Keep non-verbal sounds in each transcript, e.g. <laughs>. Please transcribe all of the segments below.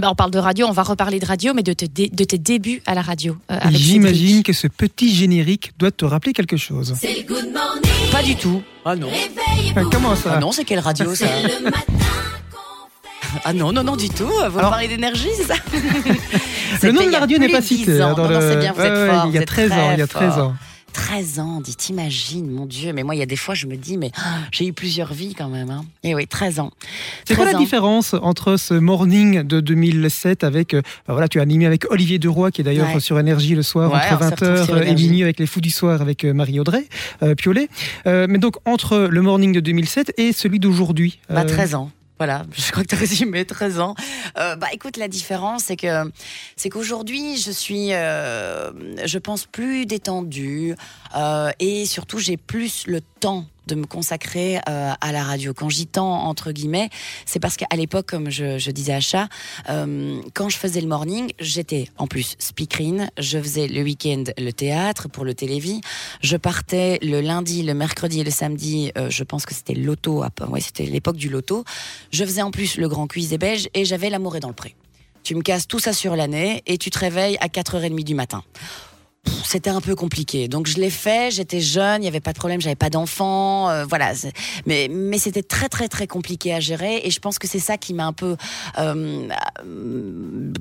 Ben, on parle de radio, on va reparler de radio, mais de, te dé- de tes débuts à la radio. euh, J'imagine que ce petit générique doit te rappeler quelque chose. C'est le good morning. Pas du tout. Ah non. Réveillez-vous. Comment ça Ah non, c'est quelle radio ça C'est le matin qu'on fait. Ah non, non, non, du tout. Vous Alors- parlez d'énergie, c'est ça Le nom de il y la a radio n'est pas de 10 cité. hein, dans c'est bien, vous Ouais, êtes ouais, fort. Il y a vous êtes 13 ans, il y a 13 fort. ans. 13 ans, dit, t'imagines, mon Dieu. Mais moi, il y a des fois, je me dis, mais ah, j'ai eu plusieurs vies quand même. Hein. Et oui, 13 ans. C'est quoi 13 la différence entre ce morning de 2007 avec, euh, bah voilà, tu as animé avec Olivier Deroy qui est d'ailleurs Ouais. sur Énergie le soir Ouais, entre s'est retrouvés sur 20h et minuit avec les Fous du soir avec euh, Marie-Audrey euh, Piolet. Euh, mais donc entre le morning de 2007 et celui d'aujourd'hui. Bah, euh, 13 ans. Voilà, <laughs> je crois que tu as résumé 13 ans. Euh, bah écoute, la différence, c'est que c'est qu'aujourd'hui, je suis, euh, je pense, plus détendue euh, et surtout, j'ai plus le temps de me consacrer euh, à la radio. Quand j'y temps, entre guillemets, c'est parce qu'à l'époque, comme je, disais à Chat, euh, quand je faisais le morning, j'étais en plus speakerine, je faisais le week-end le théâtre pour le télévis, je partais le lundi, le mercredi et le samedi, euh, je pense que c'était l'auto, c'était l'époque du loto, je faisais en plus le grand cuisé belge et j'avais l'amour est dans le pré. Tu me casses tout ça sur l'année et tu te réveilles à 4h30 du matin. C'était un peu compliqué. Donc je l'ai fait, j'étais jeune, il n'y avait pas de problème, j'avais pas d'enfant, euh, voilà. Mais, mais c'était très très très compliqué à gérer et je pense que c'est ça qui m'a un peu, euh,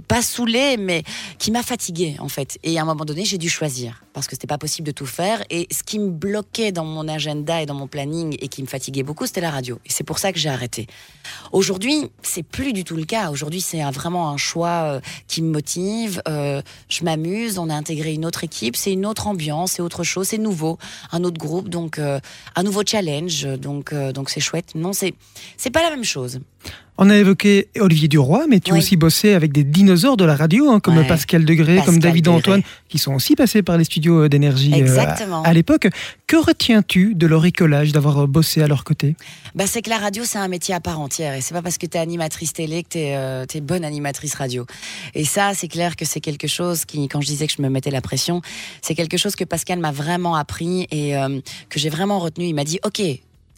pas saoulée, mais qui m'a fatiguée en fait. Et à un moment donné, j'ai dû choisir parce que c'était pas possible de tout faire. Et ce qui me bloquait dans mon agenda et dans mon planning et qui me fatiguait beaucoup, c'était la radio. Et c'est pour ça que j'ai arrêté. Aujourd'hui, c'est plus du tout le cas. Aujourd'hui, c'est vraiment un choix euh, qui me motive. Je m'amuse. On a intégré une autre équipe. C'est une autre ambiance, c'est autre chose, c'est nouveau, un autre groupe, donc euh, un nouveau challenge. Donc euh, donc c'est chouette. Non, c'est c'est pas la même chose. On a évoqué Olivier Duroy, mais tu as Oui. aussi bossé avec des dinosaures de la radio, hein, comme Ouais. Pascal Degré, Pascal comme David Degré. Antoine, qui sont aussi passés par les studios d'énergie euh, à, à l'époque. Que retiens-tu de leur écolage, d'avoir bossé à leur côté? Bah, c'est que la radio, c'est un métier à part entière. Et c'est pas parce que tu es animatrice télé que tu es, bonne animatrice radio. Et ça, c'est clair que c'est quelque chose qui, quand je disais que je me mettais la pression, c'est quelque chose que Pascal m'a vraiment appris et euh, que j'ai vraiment retenu. Il m'a dit Ok,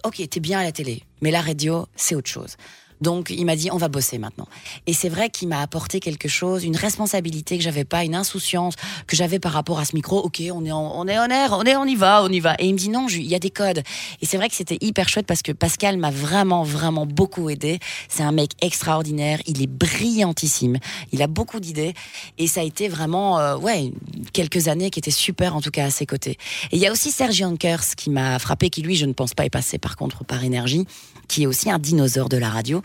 ok, t'es bien à la télé, mais la radio, c'est autre chose. Donc il m'a dit on va bosser maintenant. Et c'est vrai qu'il m'a apporté quelque chose, une responsabilité que j'avais pas, une insouciance que j'avais par rapport à ce micro. Ok, on est en, on est en air, on est, on y va, on y va. Et il me dit non, il y a des codes. Et c'est vrai que c'était hyper chouette parce que Pascal m'a vraiment, vraiment beaucoup aidé. C'est un mec extraordinaire, il est brillantissime, il a beaucoup d'idées et ça a été vraiment, euh, ouais, quelques années qui étaient super en tout cas à ses côtés. Et il y a aussi Serge Yankers qui m'a frappé, qui lui, je ne pense pas est passé par contre par énergie, qui est aussi un dinosaure de la radio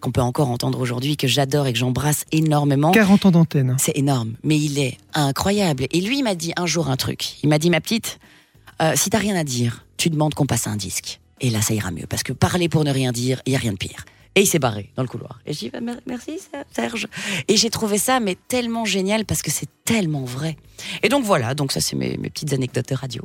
qu'on peut encore entendre aujourd'hui, que j'adore et que j'embrasse énormément. 40 ans d'antenne. C'est énorme, mais il est incroyable. Et lui, il m'a dit un jour un truc. Il m'a dit, ma petite, euh, si t'as rien à dire, tu demandes qu'on passe un disque. Et là, ça ira mieux, parce que parler pour ne rien dire, il y a rien de pire. Et il s'est barré dans le couloir. Et j'ai dit, bah, mer- merci Serge. Et j'ai trouvé ça, mais tellement génial, parce que c'est tellement vrai. Et donc voilà, donc ça, c'est mes, mes petites anecdotes de radio.